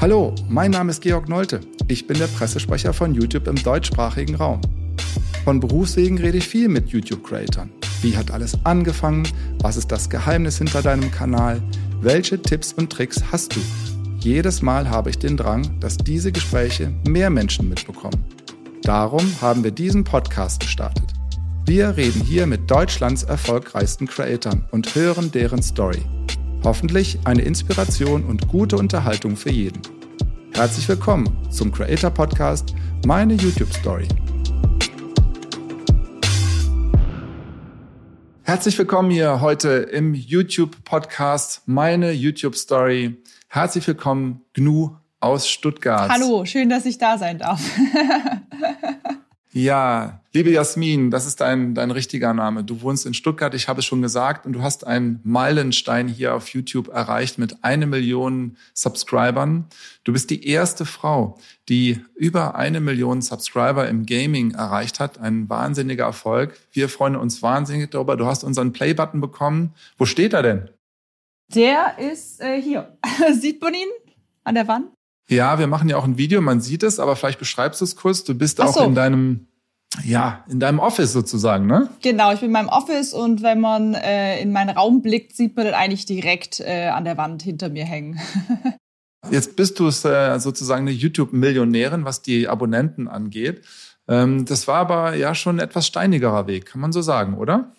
Hallo, mein Name ist Georg Nolte. Ich bin der Pressesprecher von YouTube im deutschsprachigen Raum. Von Berufswegen rede ich viel mit YouTube-Creatern. Wie hat alles angefangen? Was ist das Geheimnis hinter deinem Kanal? Welche Tipps und Tricks hast du? Jedes Mal habe ich den Drang, dass diese Gespräche mehr Menschen mitbekommen. Darum haben wir diesen Podcast gestartet. Wir reden hier mit Deutschlands erfolgreichsten Creatoren und hören deren Story. Hoffentlich eine Inspiration und gute Unterhaltung für jeden. Herzlich willkommen zum Creator Podcast Meine YouTube Story. Herzlich willkommen hier heute im YouTube Podcast Meine YouTube Story. Herzlich willkommen Gnu aus Stuttgart. Hallo, schön, dass ich da sein darf. Ja, liebe Jasmin, das ist dein, dein richtiger Name. Du wohnst in Stuttgart, ich habe es schon gesagt, und du hast einen Meilenstein hier auf YouTube erreicht mit eine Million Subscribern. Du bist die erste Frau, die über eine Million Subscriber im Gaming erreicht hat. Ein wahnsinniger Erfolg. Wir freuen uns wahnsinnig darüber. Du hast unseren Play-Button bekommen. Wo steht er denn? Der ist äh, hier. Sieht man ihn an der Wand? Ja, wir machen ja auch ein Video, man sieht es, aber vielleicht beschreibst du es kurz. Du bist auch so. in deinem ja, in deinem Office sozusagen, ne? Genau, ich bin in meinem Office und wenn man äh, in meinen Raum blickt, sieht man dann eigentlich direkt äh, an der Wand hinter mir hängen. Jetzt bist du äh, sozusagen eine YouTube-Millionärin, was die Abonnenten angeht. Ähm, das war aber ja schon ein etwas steinigerer Weg, kann man so sagen, oder?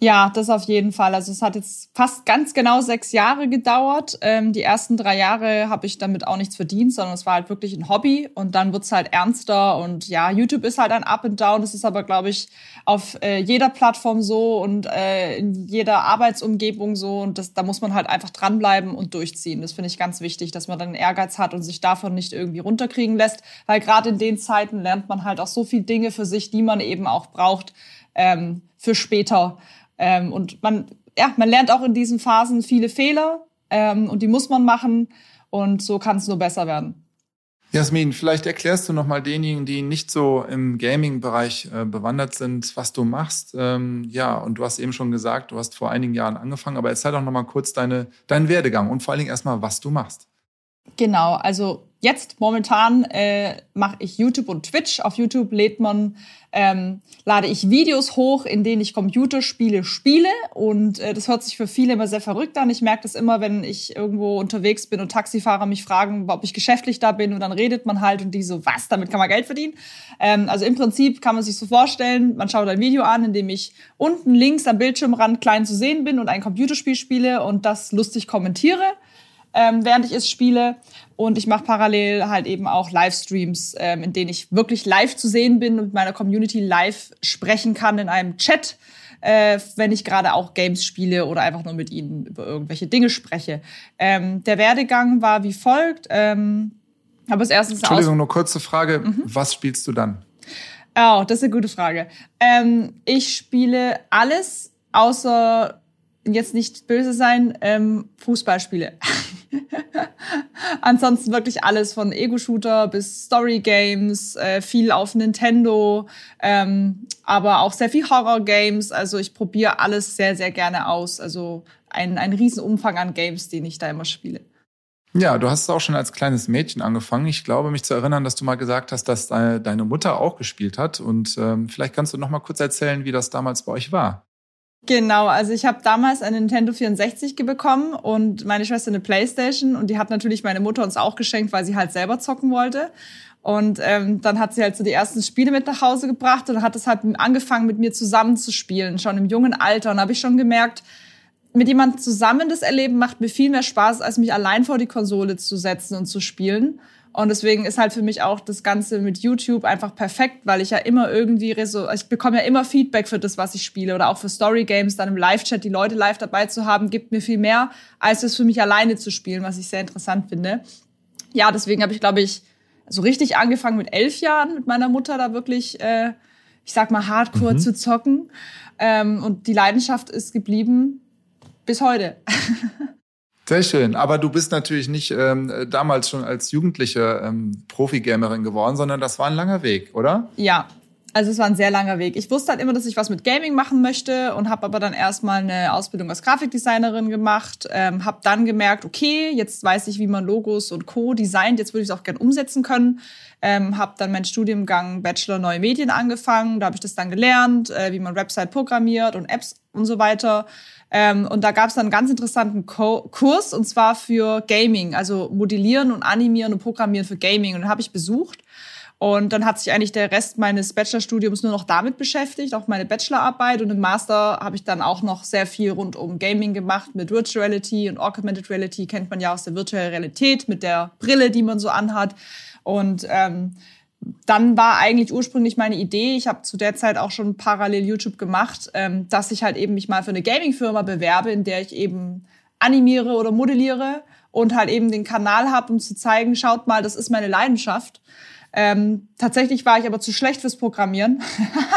Ja, das auf jeden Fall. Also es hat jetzt fast ganz genau sechs Jahre gedauert. Ähm, die ersten drei Jahre habe ich damit auch nichts verdient, sondern es war halt wirklich ein Hobby und dann wird's halt ernster und ja, YouTube ist halt ein Up and Down. Das ist aber, glaube ich, auf äh, jeder Plattform so und äh, in jeder Arbeitsumgebung so und das, da muss man halt einfach dranbleiben und durchziehen. Das finde ich ganz wichtig, dass man dann Ehrgeiz hat und sich davon nicht irgendwie runterkriegen lässt, weil gerade in den Zeiten lernt man halt auch so viel Dinge für sich, die man eben auch braucht ähm, für später. Ähm, und man, ja, man lernt auch in diesen Phasen viele Fehler ähm, und die muss man machen und so kann es nur besser werden. Jasmin, vielleicht erklärst du noch mal denjenigen, die nicht so im Gaming-Bereich äh, bewandert sind, was du machst. Ähm, ja, und du hast eben schon gesagt, du hast vor einigen Jahren angefangen, aber erzähl doch noch mal kurz deine, deinen Werdegang und vor allen Dingen erstmal, was du machst. Genau, also jetzt momentan äh, mache ich YouTube und Twitch. Auf YouTube lädt man ähm, lade ich Videos hoch, in denen ich Computerspiele spiele. Und äh, das hört sich für viele immer sehr verrückt an. Ich merke das immer, wenn ich irgendwo unterwegs bin und Taxifahrer mich fragen, ob ich geschäftlich da bin. Und dann redet man halt und die so, was, damit kann man Geld verdienen? Ähm, also im Prinzip kann man sich so vorstellen, man schaut ein Video an, in dem ich unten links am Bildschirmrand klein zu sehen bin und ein Computerspiel spiele und das lustig kommentiere ähm, während ich es spiele. Und ich mache parallel halt eben auch Livestreams, ähm, in denen ich wirklich live zu sehen bin und mit meiner Community live sprechen kann in einem Chat, äh, wenn ich gerade auch Games spiele oder einfach nur mit ihnen über irgendwelche Dinge spreche. Ähm, der Werdegang war wie folgt. Ähm, aber als erstes Entschuldigung, nur kurze Frage. Mhm. Was spielst du dann? Oh, das ist eine gute Frage. Ähm, ich spiele alles außer jetzt nicht böse sein, ähm, Fußballspiele. Ansonsten wirklich alles von Ego-Shooter bis Story-Games, äh, viel auf Nintendo, ähm, aber auch sehr viel Horror-Games. Also ich probiere alles sehr, sehr gerne aus. Also ein, ein Riesenumfang an Games, den ich da immer spiele. Ja, du hast es auch schon als kleines Mädchen angefangen. Ich glaube, mich zu erinnern, dass du mal gesagt hast, dass deine Mutter auch gespielt hat. Und ähm, vielleicht kannst du noch mal kurz erzählen, wie das damals bei euch war. Genau, also ich habe damals eine Nintendo 64 bekommen und meine Schwester eine Playstation und die hat natürlich meine Mutter uns auch geschenkt, weil sie halt selber zocken wollte. Und ähm, dann hat sie halt so die ersten Spiele mit nach Hause gebracht und hat es halt angefangen mit mir zusammen zu spielen, schon im jungen Alter. Und habe ich schon gemerkt, mit jemandem zusammen das Erleben macht mir viel mehr Spaß, als mich allein vor die Konsole zu setzen und zu spielen. Und deswegen ist halt für mich auch das Ganze mit YouTube einfach perfekt, weil ich ja immer irgendwie, ich bekomme ja immer Feedback für das, was ich spiele oder auch für Story Games, dann im Live-Chat die Leute live dabei zu haben, gibt mir viel mehr, als es für mich alleine zu spielen, was ich sehr interessant finde. Ja, deswegen habe ich, glaube ich, so richtig angefangen mit elf Jahren mit meiner Mutter da wirklich, äh, ich sag mal, hardcore mhm. zu zocken. Ähm, und die Leidenschaft ist geblieben bis heute. Sehr schön. Aber du bist natürlich nicht ähm, damals schon als Jugendliche ähm, Profi-Gamerin geworden, sondern das war ein langer Weg, oder? Ja, Also es war ein sehr langer Weg. Ich wusste halt immer, dass ich was mit Gaming machen möchte und habe aber dann erstmal eine Ausbildung als Grafikdesignerin gemacht. Ähm, habe dann gemerkt, okay, jetzt weiß ich, wie man Logos und Co. designt. Jetzt würde ich es auch gern umsetzen können. Ähm, habe dann meinen Studiengang Bachelor Neue Medien angefangen. Da habe ich das dann gelernt, äh, wie man Website programmiert und Apps und so weiter. Ähm, und da gab es dann einen ganz interessanten Ko Kurs und zwar für Gaming, also Modellieren und Animieren und Programmieren für Gaming. Und den habe ich besucht. Und dann hat sich eigentlich der Rest meines Bachelorstudiums nur noch damit beschäftigt, auch meine Bachelorarbeit. Und im Master habe ich dann auch noch sehr viel rund um Gaming gemacht mit Virtual Reality und Augmented Reality kennt man ja aus der virtuellen Realität mit der Brille, die man so anhat. Und ähm, dann war eigentlich ursprünglich meine Idee, ich habe zu der Zeit auch schon parallel YouTube gemacht, ähm, dass ich halt eben mich mal für eine Gaming-Firma bewerbe, in der ich eben animiere oder modelliere und halt eben den Kanal habe, um zu zeigen, schaut mal, das ist meine Leidenschaft. Ähm, tatsächlich war ich aber zu schlecht fürs Programmieren.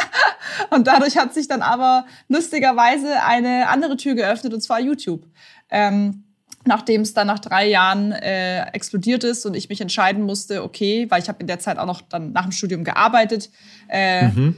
und dadurch hat sich dann aber lustigerweise eine andere Tür geöffnet, und zwar YouTube. Ähm, nachdem es dann nach drei Jahren äh, explodiert ist und ich mich entscheiden musste, okay, weil ich habe in der Zeit auch noch dann nach dem Studium gearbeitet, äh, mhm.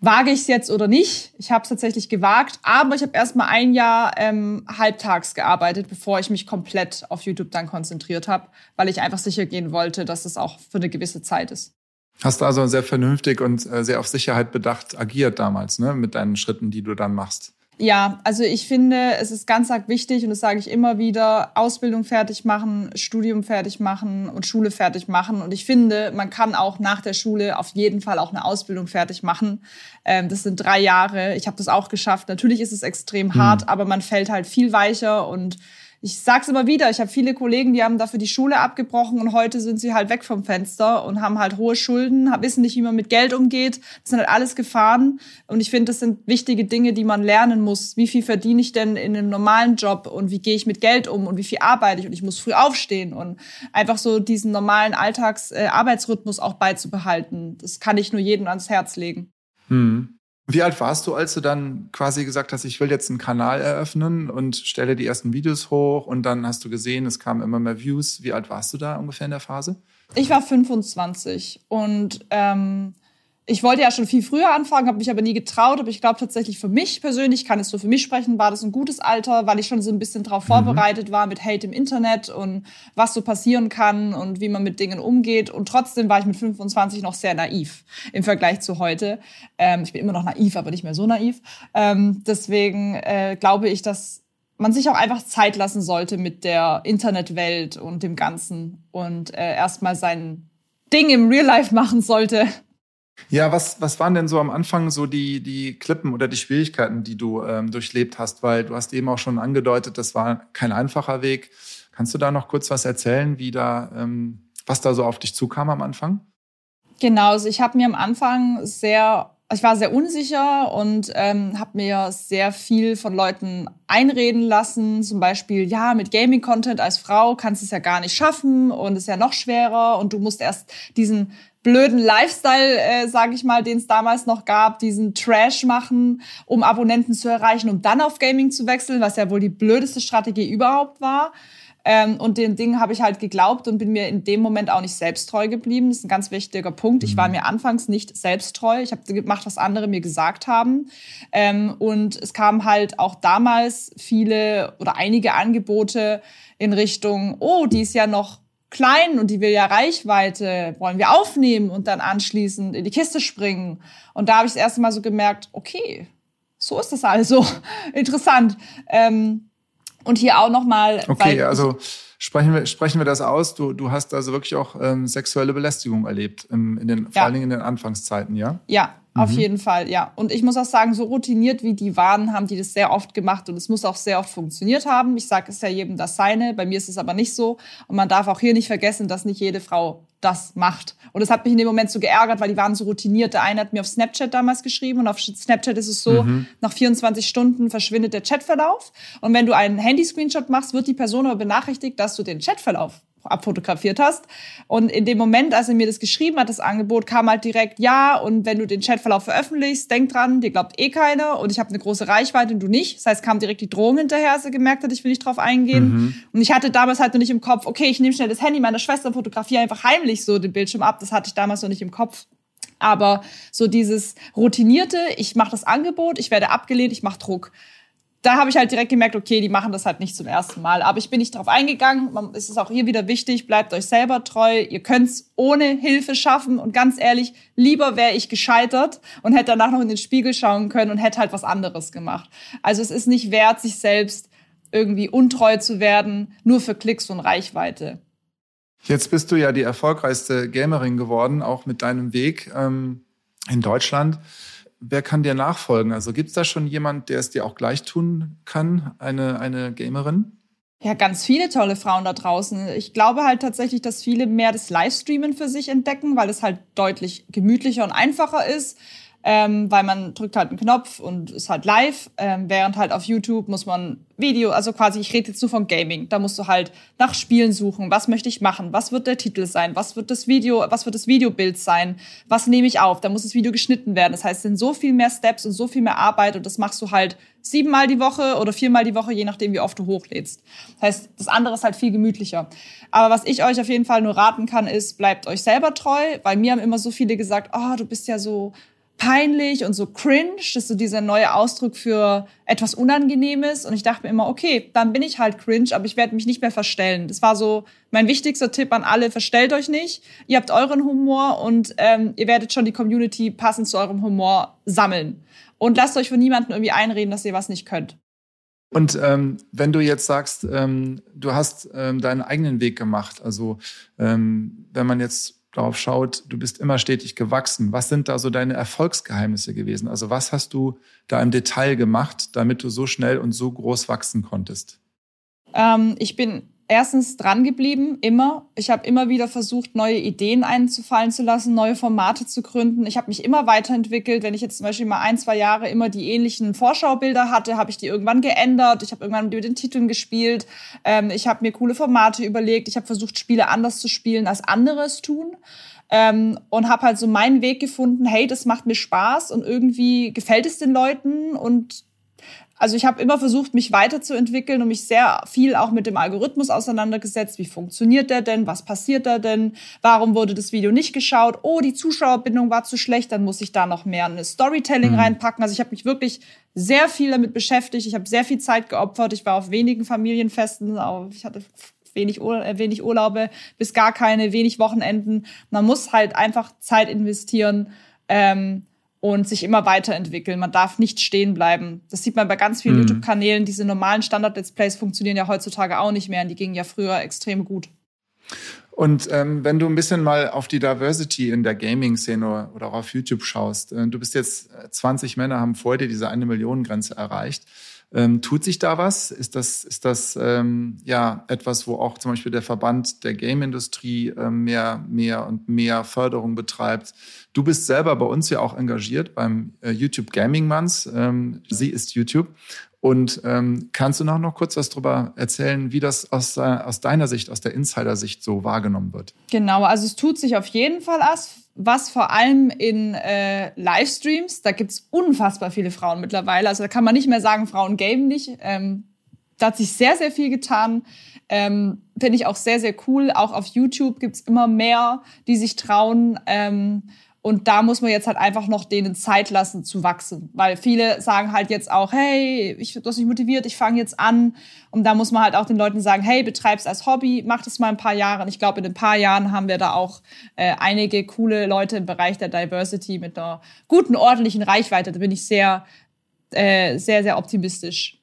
wage ich es jetzt oder nicht? Ich habe es tatsächlich gewagt, aber ich habe erst mal ein Jahr ähm, halbtags gearbeitet, bevor ich mich komplett auf YouTube dann konzentriert habe, weil ich einfach sicher gehen wollte, dass es auch für eine gewisse Zeit ist. Hast du also sehr vernünftig und äh, sehr auf Sicherheit bedacht agiert damals, ne, mit deinen Schritten, die du dann machst? Ja, also ich finde, es ist ganz arg wichtig und das sage ich immer wieder, Ausbildung fertig machen, Studium fertig machen und Schule fertig machen. Und ich finde, man kann auch nach der Schule auf jeden Fall auch eine Ausbildung fertig machen. Ähm, das sind drei Jahre. Ich habe das auch geschafft. Natürlich ist es extrem hart, mhm. aber man fällt halt viel weicher und ich sag's immer wieder, ich habe viele Kollegen, die haben dafür die Schule abgebrochen und heute sind sie halt weg vom Fenster und haben halt hohe Schulden, wissen nicht, wie man mit Geld umgeht. Das sind halt alles Gefahren und ich finde, das sind wichtige Dinge, die man lernen muss. Wie viel verdiene ich denn in einem normalen Job und wie gehe ich mit Geld um und wie viel arbeite ich und ich muss früh aufstehen und einfach so diesen normalen Alltagsarbeitsrhythmus äh, auch beizubehalten. Das kann ich nur jedem ans Herz legen. Hm. Wie alt warst du, als du dann quasi gesagt hast, ich will jetzt einen Kanal eröffnen und stelle die ersten Videos hoch und dann hast du gesehen, es kamen immer mehr Views. Wie alt warst du da ungefähr in der Phase? Ich war 25 und ähm, ich wollte ja schon viel früher anfangen, habe mich aber nie getraut. Aber ich glaube tatsächlich für mich persönlich, kann es so für mich sprechen, war das ein gutes Alter, weil ich schon so ein bisschen darauf mhm. vorbereitet war mit Hate im Internet und was so passieren kann und wie man mit Dingen umgeht. Und trotzdem war ich mit 25 noch sehr naiv im Vergleich zu heute. Ähm, ich bin immer noch naiv, aber nicht mehr so naiv. Ähm, deswegen äh, glaube ich, dass man sich auch einfach Zeit lassen sollte mit der Internetwelt und dem Ganzen und äh, erstmal sein Ding im Real Life machen sollte. Ja, was, was waren denn so am Anfang so die, die Klippen oder die Schwierigkeiten, die du ähm, durchlebt hast? Weil du hast eben auch schon angedeutet, das war kein einfacher Weg. Kannst du da noch kurz was erzählen, wie da, ähm, was da so auf dich zukam am Anfang? Genau, also ich habe mir am Anfang sehr, ich war sehr unsicher und ähm, habe mir sehr viel von Leuten einreden lassen. Zum Beispiel, ja, mit Gaming-Content als Frau kannst du es ja gar nicht schaffen und ist ja noch schwerer und du musst erst diesen blöden Lifestyle, äh, sage ich mal, den es damals noch gab, diesen Trash machen, um Abonnenten zu erreichen, um dann auf Gaming zu wechseln, was ja wohl die blödeste Strategie überhaupt war. Ähm, und den Dingen habe ich halt geglaubt und bin mir in dem Moment auch nicht selbsttreu geblieben. Das ist ein ganz wichtiger Punkt. Ich war mhm. mir anfangs nicht selbsttreu. Ich habe gemacht, was andere mir gesagt haben. Ähm, und es kamen halt auch damals viele oder einige Angebote in Richtung, oh, die ist ja noch klein und die will ja Reichweite, wollen wir aufnehmen und dann anschließend in die Kiste springen. Und da habe ich das erste Mal so gemerkt, okay, so ist das also. Interessant. Ähm, und hier auch nochmal. Okay, also sprechen wir, sprechen wir das aus. Du, du hast also wirklich auch ähm, sexuelle Belästigung erlebt, im, in den, ja. vor allen Dingen in den Anfangszeiten, ja? Ja, auf mhm. jeden Fall, ja. Und ich muss auch sagen, so routiniert wie die waren, haben die das sehr oft gemacht und es muss auch sehr oft funktioniert haben. Ich sage es ja jedem das seine, bei mir ist es aber nicht so. Und man darf auch hier nicht vergessen, dass nicht jede Frau das macht. Und es hat mich in dem Moment so geärgert, weil die waren so routiniert. Der eine hat mir auf Snapchat damals geschrieben und auf Snapchat ist es so, mhm. nach 24 Stunden verschwindet der Chatverlauf. Und wenn du einen Handy-Screenshot machst, wird die Person aber benachrichtigt, dass du den Chatverlauf abfotografiert hast. Und in dem Moment, als er mir das geschrieben hat, das Angebot, kam halt direkt, ja, und wenn du den Chatverlauf veröffentlichst, denk dran, dir glaubt eh keiner und ich habe eine große Reichweite und du nicht. Das heißt, kam direkt die Drohung hinterher, als er gemerkt hat, ich will nicht drauf eingehen. Mhm. Und ich hatte damals halt noch nicht im Kopf, okay, ich nehme schnell das Handy meiner Schwester, fotografiere einfach heimlich so den Bildschirm ab. Das hatte ich damals noch nicht im Kopf. Aber so dieses routinierte, ich mache das Angebot, ich werde abgelehnt, ich mache Druck. Da habe ich halt direkt gemerkt, okay, die machen das halt nicht zum ersten Mal. Aber ich bin nicht darauf eingegangen. Es ist auch hier wieder wichtig, bleibt euch selber treu. Ihr könnt's ohne Hilfe schaffen. Und ganz ehrlich, lieber wäre ich gescheitert und hätte danach noch in den Spiegel schauen können und hätte halt was anderes gemacht. Also es ist nicht wert, sich selbst irgendwie untreu zu werden, nur für Klicks und Reichweite. Jetzt bist du ja die erfolgreichste Gamerin geworden, auch mit deinem Weg ähm, in Deutschland. Wer kann dir nachfolgen? Also gibt es da schon jemand, der es dir auch gleich tun kann, eine, eine Gamerin? Ja, ganz viele tolle Frauen da draußen. Ich glaube halt tatsächlich, dass viele mehr das Livestreamen für sich entdecken, weil es halt deutlich gemütlicher und einfacher ist ähm, weil man drückt halt einen Knopf und ist halt live, ähm, während halt auf YouTube muss man Video, also quasi, ich rede jetzt nur von Gaming, da musst du halt nach Spielen suchen, was möchte ich machen, was wird der Titel sein, was wird das Video, was wird das Videobild sein, was nehme ich auf, da muss das Video geschnitten werden, das heißt, es sind so viel mehr Steps und so viel mehr Arbeit und das machst du halt siebenmal die Woche oder viermal die Woche, je nachdem, wie oft du hochlädst. Das heißt, das andere ist halt viel gemütlicher. Aber was ich euch auf jeden Fall nur raten kann, ist, bleibt euch selber treu, weil mir haben immer so viele gesagt, oh, du bist ja so peinlich und so cringe. Das ist so dieser neue Ausdruck für etwas Unangenehmes. Und ich dachte mir immer, okay, dann bin ich halt cringe, aber ich werde mich nicht mehr verstellen. Das war so mein wichtigster Tipp an alle. Verstellt euch nicht. Ihr habt euren Humor und ähm, ihr werdet schon die Community passend zu eurem Humor sammeln. Und lasst euch von niemandem irgendwie einreden, dass ihr was nicht könnt. Und ähm, wenn du jetzt sagst, ähm, du hast ähm, deinen eigenen Weg gemacht, also ähm, wenn man jetzt drauf schaut, du bist immer stetig gewachsen. Was sind da so deine Erfolgsgeheimnisse gewesen? Also was hast du da im Detail gemacht, damit du so schnell und so groß wachsen konntest? Ähm, ich bin erstens dran geblieben, immer. Ich habe immer wieder versucht, neue Ideen einzufallen zu lassen, neue Formate zu gründen. Ich habe mich immer weiterentwickelt. Wenn ich jetzt zum Beispiel mal ein, zwei Jahre immer die ähnlichen Vorschaubilder hatte, habe ich die irgendwann geändert. Ich habe irgendwann mit den Titeln gespielt. Ähm, ich habe mir coole Formate überlegt. Ich habe versucht, Spiele anders zu spielen, als andere es tun. Ähm, und habe halt so meinen Weg gefunden, hey, das macht mir Spaß und irgendwie gefällt es den Leuten und also ich habe immer versucht, mich weiterzuentwickeln und mich sehr viel auch mit dem Algorithmus auseinandergesetzt. Wie funktioniert der denn? Was passiert da denn? Warum wurde das Video nicht geschaut? Oh, die Zuschauerbindung war zu schlecht, dann muss ich da noch mehr eine Storytelling mhm. reinpacken. Also ich habe mich wirklich sehr viel damit beschäftigt. Ich habe sehr viel Zeit geopfert. Ich war auf wenigen Familienfesten, ich hatte wenig, äh, wenig Urlaube, bis gar keine, wenig Wochenenden. Man muss halt einfach Zeit investieren. Ähm, und sich immer weiterentwickeln. Man darf nicht stehen bleiben. Das sieht man bei ganz vielen mhm. YouTube-Kanälen. Diese normalen Standard-Let's Plays funktionieren ja heutzutage auch nicht mehr und die gingen ja früher extrem gut. Und ähm, wenn du ein bisschen mal auf die Diversity in der Gaming-Szene oder auch auf YouTube schaust, äh, du bist jetzt 20 äh, Männer haben vor dir diese eine Million Grenze erreicht. Ähm, tut sich da was? Ist das, ist das ähm, ja etwas, wo auch zum Beispiel der Verband der Game-Industrie äh, mehr, mehr und mehr Förderung betreibt? Du bist selber bei uns ja auch engagiert beim äh, YouTube Gaming Months. Ähm, sie ist YouTube. Und ähm, kannst du noch, noch kurz was darüber erzählen, wie das aus, aus deiner Sicht, aus der Insider-Sicht so wahrgenommen wird? Genau, also es tut sich auf jeden Fall was was vor allem in äh, Livestreams, da gibt's unfassbar viele Frauen mittlerweile. Also da kann man nicht mehr sagen, Frauen gamen nicht. Ähm, da hat sich sehr, sehr viel getan. Ähm, Finde ich auch sehr, sehr cool. Auch auf YouTube gibt's immer mehr, die sich trauen. Ähm, und da muss man jetzt halt einfach noch denen Zeit lassen zu wachsen. Weil viele sagen halt jetzt auch, hey, ich bin nicht motiviert, ich fange jetzt an. Und da muss man halt auch den Leuten sagen, hey, betreib's als Hobby, mach das mal ein paar Jahre. Und ich glaube, in ein paar Jahren haben wir da auch äh, einige coole Leute im Bereich der Diversity mit einer guten, ordentlichen Reichweite. Da bin ich sehr, äh, sehr, sehr optimistisch.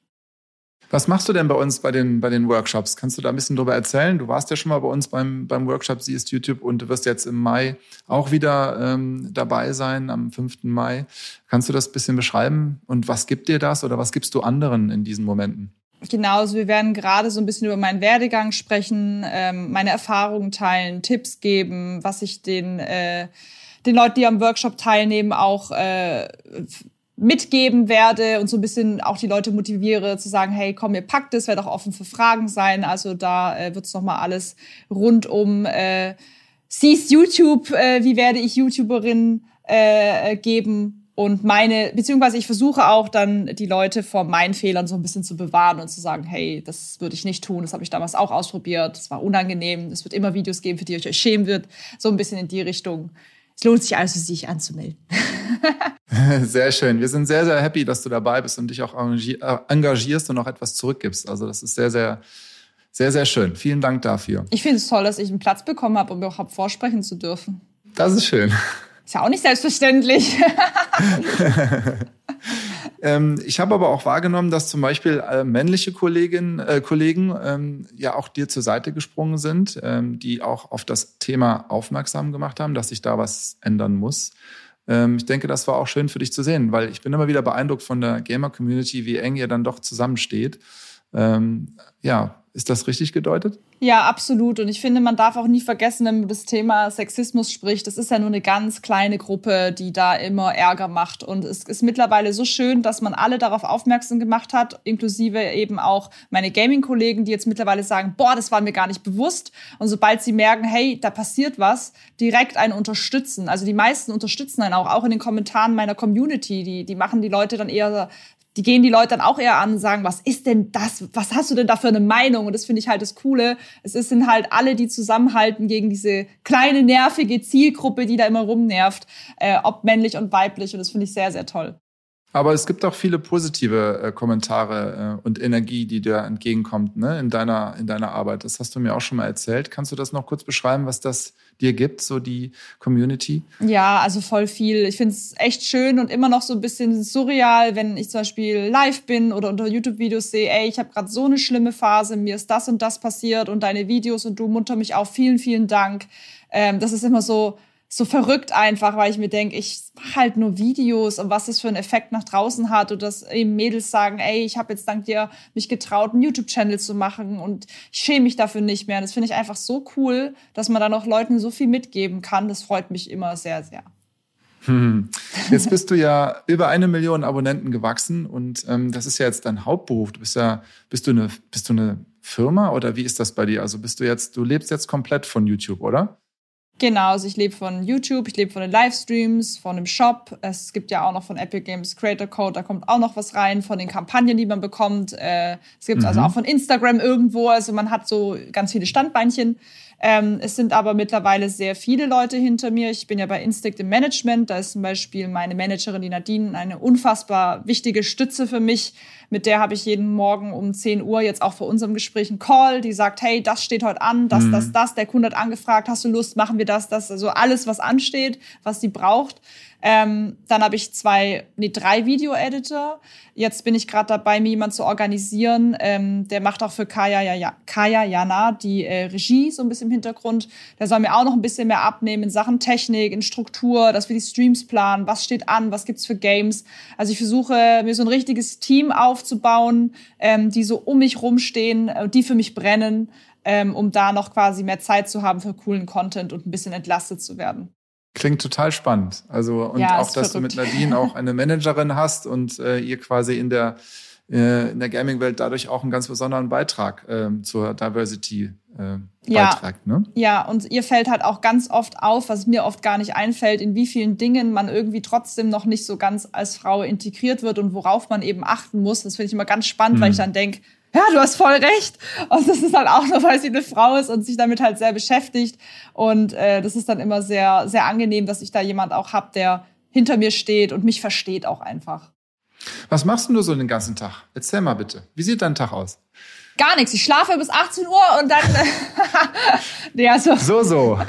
Was machst du denn bei uns bei den, bei den Workshops? Kannst du da ein bisschen drüber erzählen? Du warst ja schon mal bei uns beim, beim Workshop Sie ist YouTube und du wirst jetzt im Mai auch wieder ähm, dabei sein, am 5. Mai. Kannst du das ein bisschen beschreiben? Und was gibt dir das oder was gibst du anderen in diesen Momenten? Genau, also wir werden gerade so ein bisschen über meinen Werdegang sprechen, ähm, meine Erfahrungen teilen, Tipps geben, was ich den, äh, den Leuten, die am Workshop teilnehmen, auch äh, mitgeben werde und so ein bisschen auch die Leute motiviere zu sagen, hey, komm, ihr packt es, werde auch offen für Fragen sein. Also da äh, wird es nochmal alles rund um äh, siehst YouTube, äh, wie werde ich YouTuberin äh, geben. Und meine, beziehungsweise ich versuche auch dann die Leute vor meinen Fehlern so ein bisschen zu bewahren und zu sagen, hey, das würde ich nicht tun, das habe ich damals auch ausprobiert, das war unangenehm, es wird immer Videos geben, für die euch euch schämen wird, so ein bisschen in die Richtung es lohnt sich also, sich anzumelden. Sehr schön. Wir sind sehr, sehr happy, dass du dabei bist und dich auch äh, engagierst und auch etwas zurückgibst. Also das ist sehr, sehr, sehr, sehr schön. Vielen Dank dafür. Ich finde es toll, dass ich einen Platz bekommen habe, um überhaupt vorsprechen zu dürfen. Das ist schön. Ist ja auch nicht selbstverständlich. ähm, ich habe aber auch wahrgenommen, dass zum Beispiel äh, männliche Kolleginnen, äh, Kollegen ähm, ja auch dir zur Seite gesprungen sind, ähm, die auch auf das Thema aufmerksam gemacht haben, dass sich da was ändern muss. Ähm, ich denke, das war auch schön für dich zu sehen, weil ich bin immer wieder beeindruckt von der Gamer-Community, wie eng ihr dann doch zusammensteht. Ähm, ja, ist das richtig gedeutet? Ja, absolut. Und ich finde, man darf auch nie vergessen, wenn man das Thema Sexismus spricht, das ist ja nur eine ganz kleine Gruppe, die da immer Ärger macht. Und es ist mittlerweile so schön, dass man alle darauf aufmerksam gemacht hat, inklusive eben auch meine Gaming-Kollegen, die jetzt mittlerweile sagen, boah, das war mir gar nicht bewusst. Und sobald sie merken, hey, da passiert was, direkt einen unterstützen. Also die meisten unterstützen einen auch, auch in den Kommentaren meiner Community. Die, die machen die Leute dann eher die gehen die Leute dann auch eher an und sagen, was ist denn das? Was hast du denn da für eine Meinung? Und das finde ich halt das Coole. Es sind halt alle, die zusammenhalten gegen diese kleine, nervige Zielgruppe, die da immer rumnervt, äh, ob männlich und weiblich. Und das finde ich sehr, sehr toll. Aber es gibt auch viele positive äh, Kommentare äh, und Energie, die dir entgegenkommt ne, in, deiner, in deiner Arbeit. Das hast du mir auch schon mal erzählt. Kannst du das noch kurz beschreiben, was das dir gibt, so die Community? Ja, also voll viel. Ich finde es echt schön und immer noch so ein bisschen surreal, wenn ich zum Beispiel live bin oder unter YouTube-Videos sehe, ey, ich habe gerade so eine schlimme Phase, mir ist das und das passiert und deine Videos und du munter mich auf. Vielen, vielen Dank. Ähm, das ist immer so so verrückt einfach, weil ich mir denke, ich mache halt nur Videos und was das für einen Effekt nach draußen hat und dass eben Mädels sagen, ey, ich habe jetzt dank dir mich getraut, einen YouTube-Channel zu machen und ich schäme mich dafür nicht mehr. das finde ich einfach so cool, dass man dann auch Leuten so viel mitgeben kann. Das freut mich immer sehr, sehr. Hm. Jetzt bist du ja über eine Million Abonnenten gewachsen und ähm, das ist ja jetzt dein Hauptberuf. Du bist ja, bist du eine, bist du eine Firma oder wie ist das bei dir? Also bist du jetzt, du lebst jetzt komplett von YouTube, oder? Genau, also ich lebe von YouTube, ich lebe von den Livestreams, von dem Shop. Es gibt ja auch noch von Epic Games Creator Code, da kommt auch noch was rein, von den Kampagnen, die man bekommt. Äh, es gibt also mhm. also auch von Instagram irgendwo. Also man hat so ganz viele Standbeinchen. Ähm, es sind aber mittlerweile sehr viele Leute hinter mir. Ich bin ja bei Instinct im Management. Da ist zum Beispiel meine Managerin, die Nadine, eine unfassbar wichtige Stütze für mich. Mit der habe ich jeden Morgen um 10 Uhr jetzt auch vor unserem Gespräch einen Call, die sagt, hey, das steht heute an, das, mhm. das, das. Der Kunde hat angefragt, hast du Lust, machen wir das, das. Also alles, was ansteht, was sie braucht. Ähm, dann habe ich zwei, nee, drei Video-Editor. Jetzt bin ich gerade dabei, mir jemanden zu organisieren. Ähm, der macht auch für Kaya, ja, Kaya Jana die äh, Regie so ein bisschen im Hintergrund. Der soll mir auch noch ein bisschen mehr abnehmen in Sachen Technik, in Struktur, dass wir die Streams planen, was steht an, was gibt's für Games. Also ich versuche mir so ein richtiges Team aufzubauen, ähm, die so um mich rumstehen, äh, die für mich brennen, ähm, um da noch quasi mehr Zeit zu haben für coolen Content und ein bisschen entlastet zu werden. Klingt total spannend. Also und ja, auch, dass verrückt. du mit Nadine auch eine Managerin hast und äh, ihr quasi in der äh, in der Gaming-Welt dadurch auch einen ganz besonderen Beitrag ähm, zur Diversity äh, ja, beiträgt. Ne? Ja, und ihr fällt halt auch ganz oft auf, was mir oft gar nicht einfällt, in wie vielen Dingen man irgendwie trotzdem noch nicht so ganz als Frau integriert wird und worauf man eben achten muss. Das finde ich immer ganz spannend, hm. weil ich dann denke, ja, du hast voll recht. Und das ist halt auch nur, weil sie eine Frau ist und sich damit halt sehr beschäftigt. Und äh, das ist dann immer sehr, sehr angenehm, dass ich da jemand auch hab, der hinter mir steht und mich versteht auch einfach. Was machst du so den ganzen Tag? Erzähl mal bitte. Wie sieht dein Tag aus? Gar nichts. Ich schlafe bis 18 Uhr und dann. nee, also, so, so.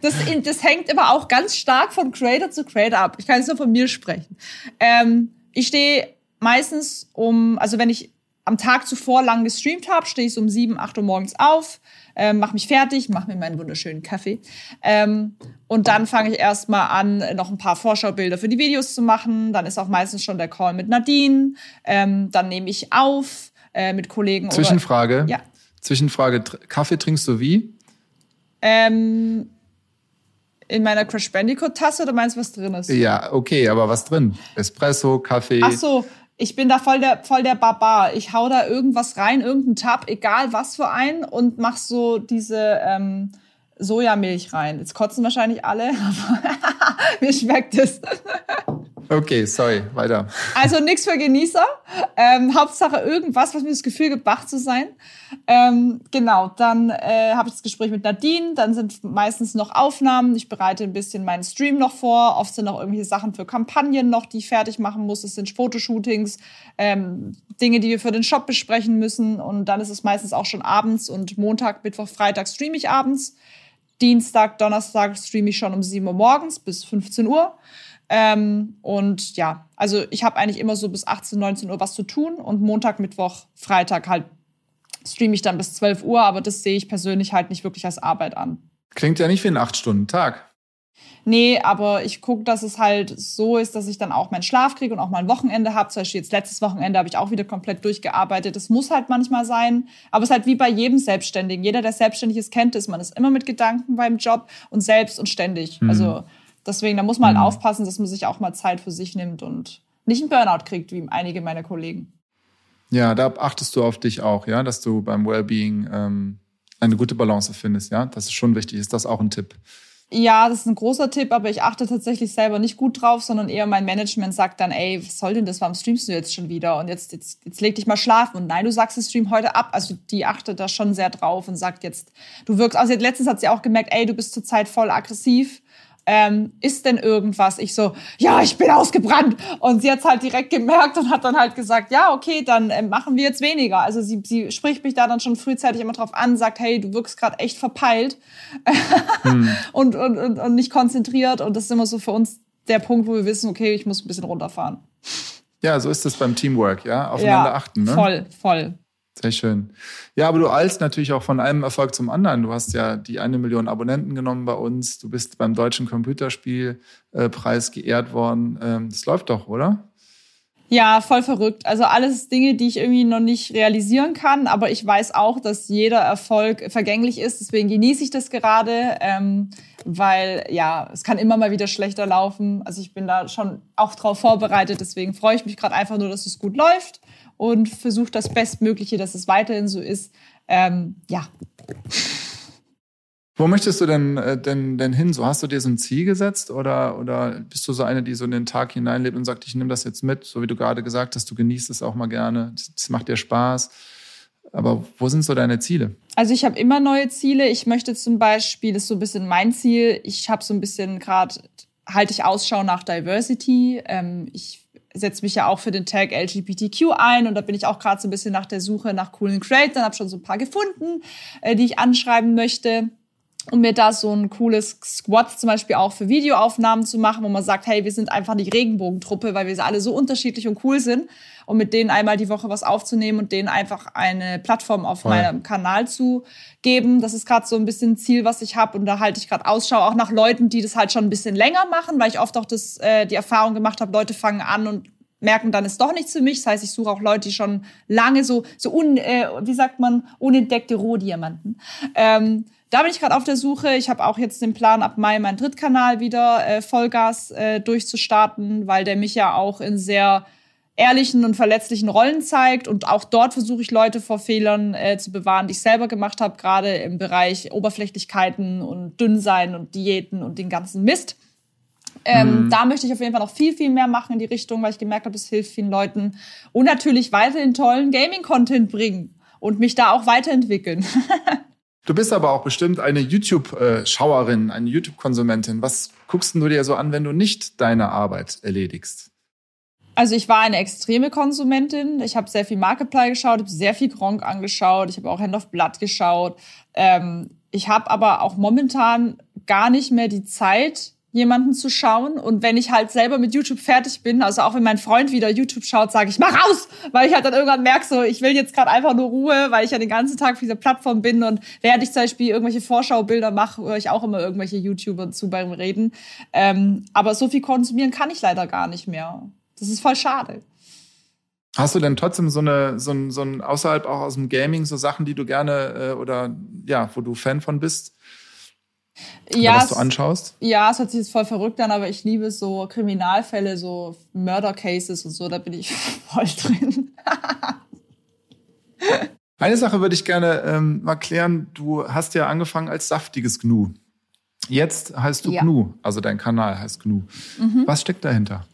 Das, das hängt immer auch ganz stark von Creator zu Creator ab. Ich kann jetzt nur von mir sprechen. Ähm, ich stehe meistens um, also wenn ich am Tag zuvor lang gestreamt habe, stehe ich so um 7, 8 Uhr morgens auf, äh, mache mich fertig, mache mir meinen wunderschönen Kaffee. Ähm, und dann fange ich erstmal an, noch ein paar Vorschaubilder für die Videos zu machen. Dann ist auch meistens schon der Call mit Nadine. Ähm, dann nehme ich auf äh, mit Kollegen. Zwischenfrage. Oder, ja. Zwischenfrage. Kaffee trinkst du wie? Ähm, in meiner Crash Bandicoot Tasse oder meinst du, was drin ist? Ja, okay, aber was drin? Espresso, Kaffee. Ach so, ich bin da voll der, voll der Barbar. Ich hau da irgendwas rein, irgendeinen Tab, egal was für einen, und mach so diese ähm, Sojamilch rein. Jetzt kotzen wahrscheinlich alle, aber mir schmeckt es. Okay, sorry, weiter. Also nichts für Genießer. Ähm, Hauptsache irgendwas, was mir das Gefühl gibt, wach zu sein. Ähm, genau, dann äh, habe ich das Gespräch mit Nadine. Dann sind meistens noch Aufnahmen. Ich bereite ein bisschen meinen Stream noch vor. Oft sind noch irgendwelche Sachen für Kampagnen noch, die ich fertig machen muss. Es sind Fotoshootings, ähm, Dinge, die wir für den Shop besprechen müssen. Und dann ist es meistens auch schon abends und Montag, Mittwoch, Freitag streame ich abends. Dienstag, Donnerstag streame ich schon um 7 Uhr morgens bis 15 Uhr. Ähm, und ja, also ich habe eigentlich immer so bis 18, 19 Uhr was zu tun und Montag, Mittwoch, Freitag halt streame ich dann bis 12 Uhr, aber das sehe ich persönlich halt nicht wirklich als Arbeit an. Klingt ja nicht wie ein 8-Stunden-Tag. Nee, aber ich gucke, dass es halt so ist, dass ich dann auch meinen Schlaf kriege und auch mal ein Wochenende habe. Zum Beispiel jetzt letztes Wochenende habe ich auch wieder komplett durchgearbeitet. Das muss halt manchmal sein. Aber es ist halt wie bei jedem Selbstständigen. Jeder, der selbstständig ist, kennt es. Man ist immer mit Gedanken beim Job und selbst und ständig. Mhm. Also Deswegen, da muss man halt mhm. aufpassen, dass man sich auch mal Zeit für sich nimmt und nicht einen Burnout kriegt, wie einige meiner Kollegen. Ja, da achtest du auf dich auch, ja, dass du beim Wellbeing ähm, eine gute Balance findest, ja. Das ist schon wichtig. Ist das auch ein Tipp? Ja, das ist ein großer Tipp, aber ich achte tatsächlich selber nicht gut drauf, sondern eher mein Management sagt dann, ey, was soll denn das? Warum streamst du jetzt schon wieder? Und jetzt, jetzt, jetzt leg dich mal schlafen. Und nein, du sagst, es stream heute ab. Also die achtet da schon sehr drauf und sagt jetzt, du wirkst, also letztens hat sie auch gemerkt, ey, du bist zurzeit voll aggressiv ähm, ist denn irgendwas? Ich so, ja, ich bin ausgebrannt. Und sie hat halt direkt gemerkt und hat dann halt gesagt, ja, okay, dann äh, machen wir jetzt weniger. Also sie, sie spricht mich da dann schon frühzeitig immer drauf an, sagt, hey, du wirkst gerade echt verpeilt hm. und, und, und, und nicht konzentriert. Und das ist immer so für uns der Punkt, wo wir wissen, okay, ich muss ein bisschen runterfahren. Ja, so ist es beim Teamwork, ja, aufeinander ja, achten. Ne? Voll, voll. Sehr schön. Ja, aber du eilst natürlich auch von einem Erfolg zum anderen. Du hast ja die eine Million Abonnenten genommen bei uns. Du bist beim Deutschen Computerspielpreis geehrt worden. Ähm, das läuft doch, oder? Ja, voll verrückt. Also alles Dinge, die ich irgendwie noch nicht realisieren kann, aber ich weiß auch, dass jeder Erfolg vergänglich ist. Deswegen genieße ich das gerade, ähm, weil ja, es kann immer mal wieder schlechter laufen. Also ich bin da schon auch drauf vorbereitet. Deswegen freue ich mich gerade einfach nur, dass es gut läuft und versuche das Bestmögliche, dass es weiterhin so ist. Ähm, ja. Wo möchtest du denn, äh, denn, denn hin? So hast du dir so ein Ziel gesetzt oder, oder bist du so eine, die so in den Tag hineinlebt und sagt, ich nehme das jetzt mit, so wie du gerade gesagt hast, du genießt es auch mal gerne, es macht dir Spaß. Aber wo sind so deine Ziele? Also ich habe immer neue Ziele. Ich möchte zum Beispiel, das ist so ein bisschen mein Ziel, ich habe so ein bisschen gerade, halte ich Ausschau nach Diversity. Ähm, ich setze mich ja auch für den Tag LGBTQ ein und da bin ich auch gerade so ein bisschen nach der Suche nach coolen Creators, habe schon so ein paar gefunden, äh, die ich anschreiben möchte um mir da so ein cooles Squad zum Beispiel auch für Videoaufnahmen zu machen, wo man sagt, hey, wir sind einfach die Regenbogentruppe, weil wir alle so unterschiedlich und cool sind. Und mit denen einmal die Woche was aufzunehmen und denen einfach eine Plattform auf Voll. meinem Kanal zu geben. Das ist gerade so ein bisschen ein Ziel, was ich habe. Und da halte ich gerade Ausschau auch nach Leuten, die das halt schon ein bisschen länger machen, weil ich oft auch das, äh, die Erfahrung gemacht habe, Leute fangen an und merken, dann ist doch nichts für mich. Das heißt, ich suche auch Leute, die schon lange so, so un, äh, wie sagt man, unentdeckte Rohdiamanten. Ähm, da bin ich gerade auf der Suche. Ich habe auch jetzt den Plan, ab Mai meinen Drittkanal wieder äh, Vollgas äh, durchzustarten, weil der mich ja auch in sehr ehrlichen und verletzlichen Rollen zeigt. Und auch dort versuche ich Leute vor Fehlern äh, zu bewahren, die ich selber gemacht habe, gerade im Bereich Oberflächlichkeiten und Dünnsein und Diäten und den ganzen Mist. Ähm, mhm. Da möchte ich auf jeden Fall noch viel, viel mehr machen in die Richtung, weil ich gemerkt habe, es hilft vielen Leuten. Und natürlich weiterhin tollen Gaming-Content bringen und mich da auch weiterentwickeln. Du bist aber auch bestimmt eine YouTube-Schauerin, eine YouTube-Konsumentin. Was guckst du dir so an, wenn du nicht deine Arbeit erledigst? Also ich war eine extreme Konsumentin. Ich habe sehr viel Markiplier geschaut, habe sehr viel Gronk angeschaut. Ich habe auch Hand of Blood geschaut. Ähm, ich habe aber auch momentan gar nicht mehr die Zeit, jemanden zu schauen. Und wenn ich halt selber mit YouTube fertig bin, also auch wenn mein Freund wieder YouTube schaut, sage ich, mach raus! Weil ich halt dann irgendwann merke, so, ich will jetzt gerade einfach nur Ruhe, weil ich ja den ganzen Tag auf dieser Plattform bin. Und während ich zum Beispiel irgendwelche Vorschaubilder mache, höre ich auch immer irgendwelche YouTuber zu beim Reden. Ähm, aber so viel konsumieren kann ich leider gar nicht mehr. Das ist voll schade. Hast du denn trotzdem so eine, so ein, so ein außerhalb auch aus dem Gaming, so Sachen, die du gerne äh, oder ja, wo du Fan von bist? Ja, was du anschaust? Ja, es hört sich jetzt voll verrückt an, aber ich liebe so Kriminalfälle, so Murder Cases und so, da bin ich voll drin. Eine Sache würde ich gerne ähm, mal klären. Du hast ja angefangen als saftiges Gnu. Jetzt heißt du ja. Gnu, also dein Kanal heißt Gnu. Mhm. Was steckt dahinter?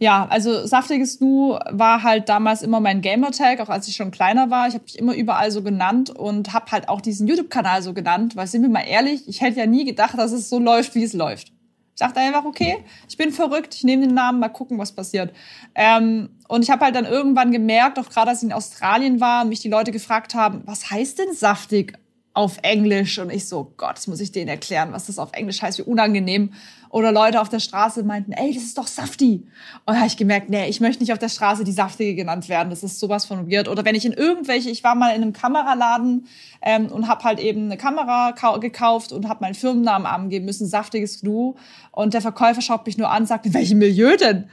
Ja, also saftiges Nu war halt damals immer mein Gamertag, auch als ich schon kleiner war. Ich habe mich immer überall so genannt und habe halt auch diesen YouTube-Kanal so genannt, weil sind wir mal ehrlich, ich hätte ja nie gedacht, dass es so läuft, wie es läuft. Ich dachte einfach, okay, ich bin verrückt, ich nehme den Namen, mal gucken, was passiert. Ähm, und ich habe halt dann irgendwann gemerkt, auch gerade als ich in Australien war, mich die Leute gefragt haben, was heißt denn saftig auf Englisch? Und ich so, Gott, muss ich denen erklären, was das auf Englisch heißt, wie unangenehm. Oder Leute auf der Straße meinten, ey, das ist doch Safti. Und da habe ich gemerkt, nee, ich möchte nicht auf der Straße die Saftige genannt werden. Das ist sowas von weird. Oder wenn ich in irgendwelche, ich war mal in einem Kameraladen ähm, und habe halt eben eine Kamera gekauft und habe meinen Firmennamen angeben müssen, Saftiges Gnu. Und der Verkäufer schaut mich nur an sagt, in welchem Milieu denn?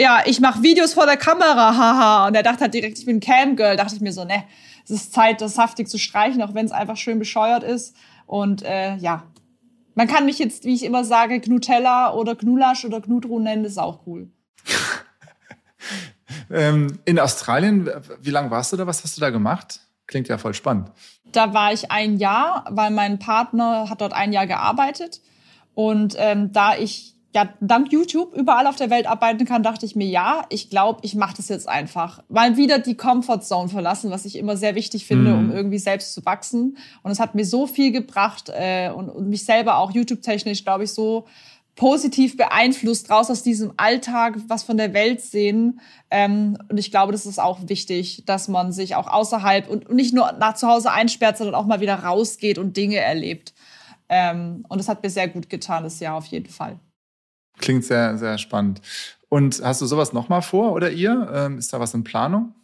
Ja, ich mache Videos vor der Kamera, haha. Und er dachte halt direkt, ich bin Camgirl. Dachte ich mir so, ne, es ist Zeit, das saftig zu streichen, auch wenn es einfach schön bescheuert ist. Und äh, ja, man kann mich jetzt, wie ich immer sage, Gnutella oder Gnulasch oder Gnudru nennen, das ist auch cool. ähm, in Australien, wie lange warst du da? Was hast du da gemacht? Klingt ja voll spannend. Da war ich ein Jahr, weil mein Partner hat dort ein Jahr gearbeitet. Und ähm, da ich ja dank YouTube überall auf der Welt arbeiten kann, dachte ich mir, ja, ich glaube, ich mache das jetzt einfach. Mal wieder die Comfortzone verlassen, was ich immer sehr wichtig finde, mhm. um irgendwie selbst zu wachsen. Und es hat mir so viel gebracht äh, und, und mich selber auch YouTube-technisch, glaube ich, so positiv beeinflusst, raus aus diesem Alltag, was von der Welt sehen. Ähm, und ich glaube, das ist auch wichtig, dass man sich auch außerhalb und nicht nur nach zu Hause einsperrt, sondern auch mal wieder rausgeht und Dinge erlebt. Ähm, und das hat mir sehr gut getan, das Jahr auf jeden Fall. Klingt sehr, sehr spannend. Und hast du sowas nochmal vor oder ihr? Ähm, ist da was in Planung?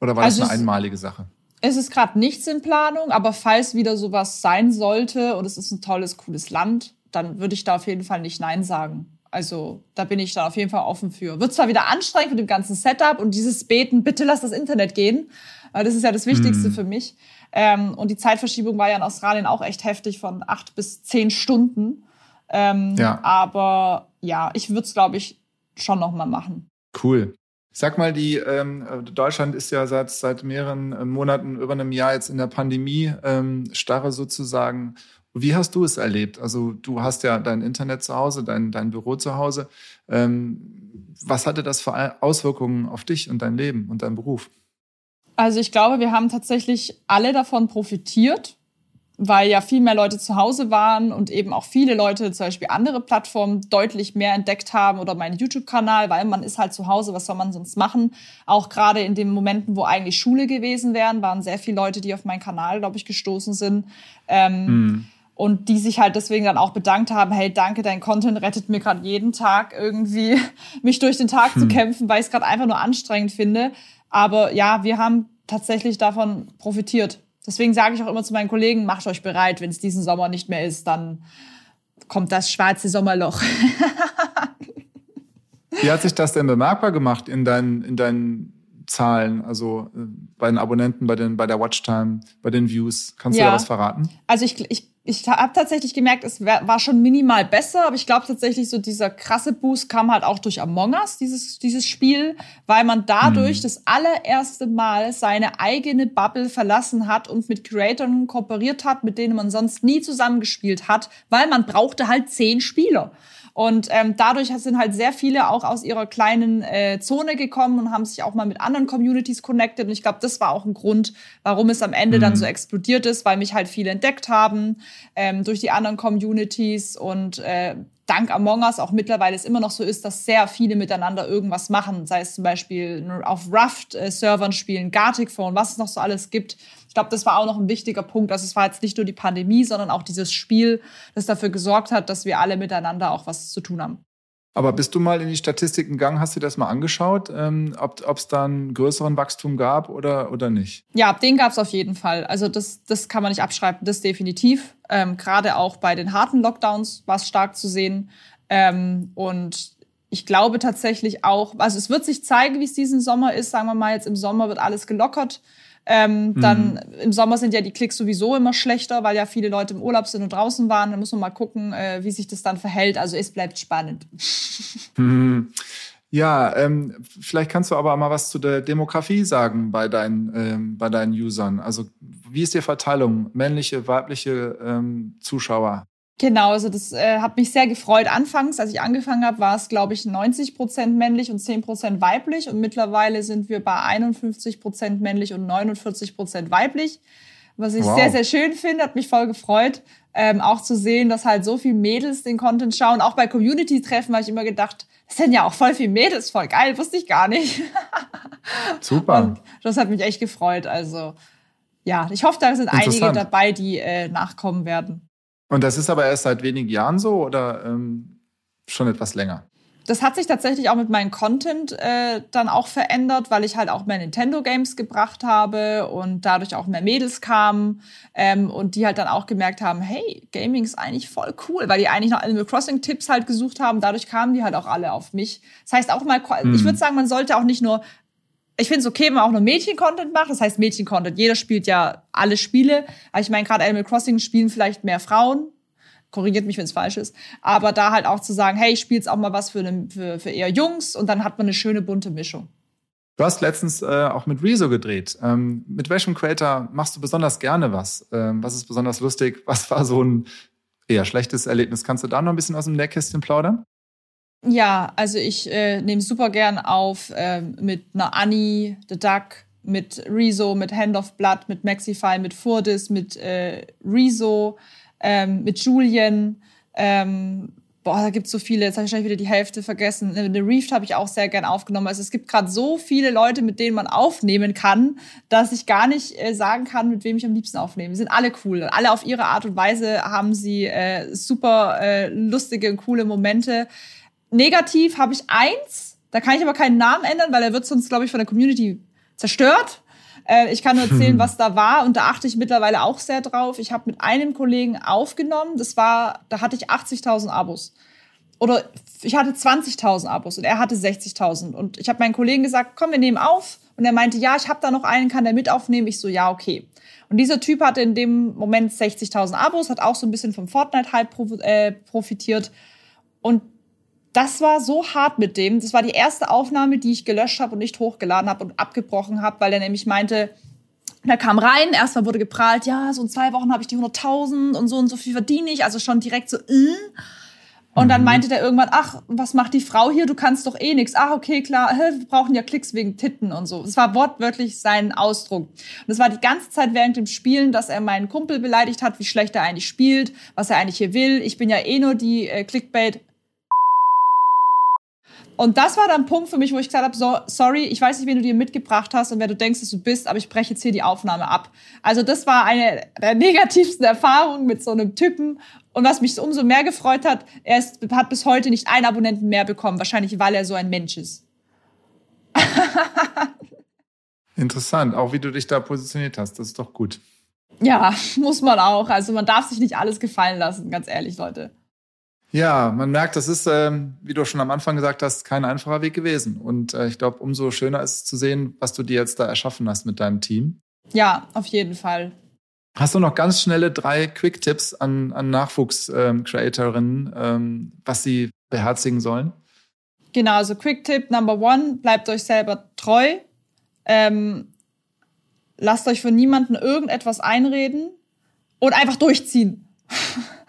Oder war also das eine einmalige Sache? Es ist gerade nichts in Planung, aber falls wieder sowas sein sollte und es ist ein tolles, cooles Land, dann würde ich da auf jeden Fall nicht Nein sagen. Also da bin ich dann auf jeden Fall offen für. Wird zwar wieder anstrengend mit dem ganzen Setup und dieses Beten, bitte lass das Internet gehen. weil Das ist ja das Wichtigste hm. für mich. Ähm, und die Zeitverschiebung war ja in Australien auch echt heftig von acht bis zehn Stunden. Ähm, ja. Aber ja, ich würde es, glaube ich, schon noch mal machen. Cool. Sag mal, die ähm, Deutschland ist ja seit seit mehreren äh, Monaten, über einem Jahr jetzt in der Pandemie ähm, starre sozusagen. Wie hast du es erlebt? Also du hast ja dein Internet zu Hause, dein, dein Büro zu Hause. Ähm, was hatte das für Auswirkungen auf dich und dein Leben und deinen Beruf? Also ich glaube, wir haben tatsächlich alle davon profitiert weil ja viel mehr Leute zu Hause waren und eben auch viele Leute zum Beispiel andere Plattformen deutlich mehr entdeckt haben oder meinen YouTube-Kanal, weil man ist halt zu Hause, was soll man sonst machen? Auch gerade in den Momenten, wo eigentlich Schule gewesen wären, waren sehr viele Leute, die auf meinen Kanal, glaube ich, gestoßen sind. Ähm, mhm. Und die sich halt deswegen dann auch bedankt haben, hey, danke, dein Content rettet mir gerade jeden Tag irgendwie, mich durch den Tag mhm. zu hm. kämpfen, weil ich es gerade einfach nur anstrengend finde. Aber ja, wir haben tatsächlich davon profitiert. Deswegen sage ich auch immer zu meinen Kollegen, macht euch bereit, wenn es diesen Sommer nicht mehr ist, dann kommt das schwarze Sommerloch. Wie hat sich das denn bemerkbar gemacht in deinen, in deinen Zahlen, also äh, bei den Abonnenten, bei, den, bei der Watchtime, bei den Views? Kannst ja. du da was verraten? Also ich, ich ich habe tatsächlich gemerkt, es war schon minimal besser, aber ich glaube tatsächlich so dieser krasse Boost kam halt auch durch Among Us, dieses, dieses Spiel, weil man dadurch hm. das allererste Mal seine eigene Bubble verlassen hat und mit Creatoren kooperiert hat, mit denen man sonst nie zusammengespielt hat, weil man brauchte halt zehn Spieler. Und ähm, dadurch sind halt sehr viele auch aus ihrer kleinen äh, Zone gekommen und haben sich auch mal mit anderen Communities connected. Und ich glaube, das war auch ein Grund, warum es am Ende mhm. dann so explodiert ist, weil mich halt viele entdeckt haben ähm, durch die anderen Communities und äh, dank Among Us auch mittlerweile es immer noch so ist, dass sehr viele miteinander irgendwas machen, sei es zum Beispiel auf Raft-Servern äh, spielen, Gartic Phone, was es noch so alles gibt. Ich glaube, das war auch noch ein wichtiger Punkt. Also es war jetzt nicht nur die Pandemie, sondern auch dieses Spiel, das dafür gesorgt hat, dass wir alle miteinander auch was zu tun haben. Aber bist du mal in die Statistiken gegangen, hast du das mal angeschaut, ähm, ob es da einen größeren Wachstum gab oder, oder nicht? Ja, den gab es auf jeden Fall. Also das, das kann man nicht abschreiben, das definitiv. Ähm, Gerade auch bei den harten Lockdowns war es stark zu sehen. Ähm, und ich glaube tatsächlich auch, also es wird sich zeigen, wie es diesen Sommer ist. Sagen wir mal, jetzt im Sommer wird alles gelockert. Ähm, dann mhm. im Sommer sind ja die Klicks sowieso immer schlechter, weil ja viele Leute im Urlaub sind und draußen waren. Da muss man mal gucken, äh, wie sich das dann verhält. Also es bleibt spannend. Mhm. Ja, ähm, vielleicht kannst du aber mal was zu der Demografie sagen bei deinen, ähm, bei deinen Usern. Also wie ist die Verteilung? Männliche, weibliche ähm, Zuschauer? Genau, also das äh, hat mich sehr gefreut. Anfangs, als ich angefangen habe, war es, glaube ich, 90 Prozent männlich und 10 Prozent weiblich. Und mittlerweile sind wir bei 51 Prozent männlich und 49 Prozent weiblich. Was ich wow. sehr, sehr schön finde, hat mich voll gefreut. Ähm, auch zu sehen, dass halt so viele Mädels den Content schauen. Auch bei Community-Treffen habe ich immer gedacht, das sind ja auch voll viele Mädels, voll geil, wusste ich gar nicht. Super. Und das hat mich echt gefreut. Also ja, ich hoffe, da sind einige dabei, die äh, nachkommen werden. Und das ist aber erst seit wenigen Jahren so oder ähm, schon etwas länger? Das hat sich tatsächlich auch mit meinem Content äh, dann auch verändert, weil ich halt auch mehr Nintendo-Games gebracht habe und dadurch auch mehr Mädels kamen ähm, und die halt dann auch gemerkt haben, hey, Gaming ist eigentlich voll cool, weil die eigentlich noch Animal Crossing-Tipps halt gesucht haben. Dadurch kamen die halt auch alle auf mich. Das heißt auch mal, hm. ich würde sagen, man sollte auch nicht nur ich finde es okay, wenn man auch nur Mädchen-Content macht. Das heißt Mädchen-Content. Jeder spielt ja alle Spiele. Aber ich meine, gerade Animal Crossing spielen vielleicht mehr Frauen. Korrigiert mich, wenn es falsch ist. Aber da halt auch zu sagen, hey, ich spiele jetzt auch mal was für, eine, für, für eher Jungs und dann hat man eine schöne bunte Mischung. Du hast letztens äh, auch mit Rezo gedreht. Ähm, mit welchem Creator machst du besonders gerne was? Ähm, was ist besonders lustig? Was war so ein eher schlechtes Erlebnis? Kannst du da noch ein bisschen aus dem Nähkästchen plaudern? Ja, also ich äh, nehme super gern auf äh, mit einer Annie, The Duck, mit Rezo, mit Hand of Blood, mit Maxify, mit Furdis, mit äh, Rezo, ähm, mit Julian. Ähm, boah, da gibt's so viele, jetzt habe ich wahrscheinlich wieder die Hälfte vergessen. Eine Reefed habe ich auch sehr gern aufgenommen. Also es gibt gerade so viele Leute, mit denen man aufnehmen kann, dass ich gar nicht äh, sagen kann, mit wem ich am liebsten aufnehme. Die sind alle cool. Alle auf ihre Art und Weise haben sie äh, super äh, lustige und coole Momente. Negativ habe ich eins, da kann ich aber keinen Namen ändern, weil er wird sonst, glaube ich, von der Community zerstört. Äh, ich kann nur erzählen, was da war und da achte ich mittlerweile auch sehr drauf. Ich habe mit einem Kollegen aufgenommen, das war, da hatte ich 80.000 Abos. Oder ich hatte 20.000 Abos und er hatte 60.000. Und ich habe meinen Kollegen gesagt, komm, wir nehmen auf. Und er meinte, ja, ich habe da noch einen, kann der mit aufnehmen? Ich so, ja, okay. Und dieser Typ hatte in dem Moment 60.000 Abos, hat auch so ein bisschen vom Fortnite-Hype äh, profitiert. Und das war so hart mit dem. Das war die erste Aufnahme, die ich gelöscht habe und nicht hochgeladen habe und abgebrochen habe, weil er nämlich meinte, er kam rein, erstmal wurde geprahlt, ja, so in zwei Wochen habe ich die 100.000 und so und so viel verdiene ich, also schon direkt so, äh. Und dann mhm. meinte der irgendwann, ach, was macht die Frau hier? Du kannst doch eh nix. Ach, okay, klar, wir brauchen ja Klicks wegen Titten und so. Das war wortwörtlich sein Ausdruck. Und es war die ganze Zeit während dem Spielen, dass er meinen Kumpel beleidigt hat, wie schlecht er eigentlich spielt, was er eigentlich hier will. Ich bin ja eh nur die äh, Clickbait und das war dann ein Punkt für mich, wo ich gesagt habe, so, sorry, ich weiß nicht, wen du dir mitgebracht hast und wer du denkst, dass du bist, aber ich breche jetzt hier die Aufnahme ab. Also das war eine der negativsten Erfahrungen mit so einem Typen. Und was mich umso mehr gefreut hat, er ist, hat bis heute nicht einen Abonnenten mehr bekommen, wahrscheinlich weil er so ein Mensch ist. Interessant, auch wie du dich da positioniert hast, das ist doch gut. Ja, muss man auch. Also man darf sich nicht alles gefallen lassen, ganz ehrlich, Leute. Ja, man merkt, das ist, ähm, wie du schon am Anfang gesagt hast, kein einfacher Weg gewesen. Und äh, ich glaube, umso schöner ist es zu sehen, was du dir jetzt da erschaffen hast mit deinem Team. Ja, auf jeden Fall. Hast du noch ganz schnelle drei Quick-Tipps an, an Nachwuchs-Creatorinnen, ähm, ähm, was sie beherzigen sollen? Genau, also Quick-Tipp Number One, bleibt euch selber treu. Lasst euch von niemandem irgendetwas einreden und einfach durchziehen.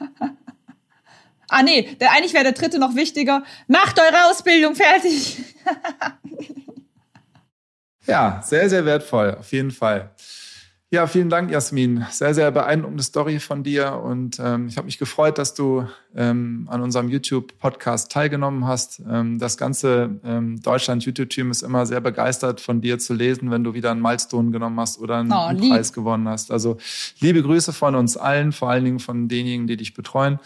Ah nee, der, eigentlich wäre der dritte noch wichtiger. Macht eure Ausbildung fertig. ja, sehr, sehr wertvoll, auf jeden Fall. Ja, vielen Dank, Jasmin. Sehr, sehr beeindruckende Story von dir. Und ähm, ich habe mich gefreut, dass du ähm, an unserem YouTube-Podcast teilgenommen hast. Ähm, das ganze ähm, Deutschland-YouTube-Team ist immer sehr begeistert von dir zu lesen, wenn du wieder einen Milestone genommen hast oder einen, oh, einen Preis gewonnen hast. Also liebe Grüße von uns allen, vor allen Dingen von denjenigen, die dich betreuen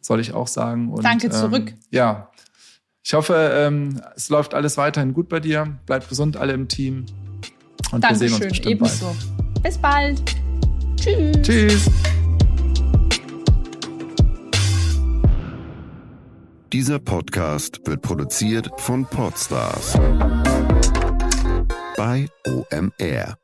soll ich auch sagen. Und, Danke zurück. Ähm, ja, ich hoffe, ähm, es läuft alles weiterhin gut bei dir. Bleib gesund, alle im Team. Und Dankeschön, wir sehen uns bestimmt ebenso. Bald. Bis bald. Tschüss. Tschüss. Dieser Podcast wird produziert von Podstars bei OMR.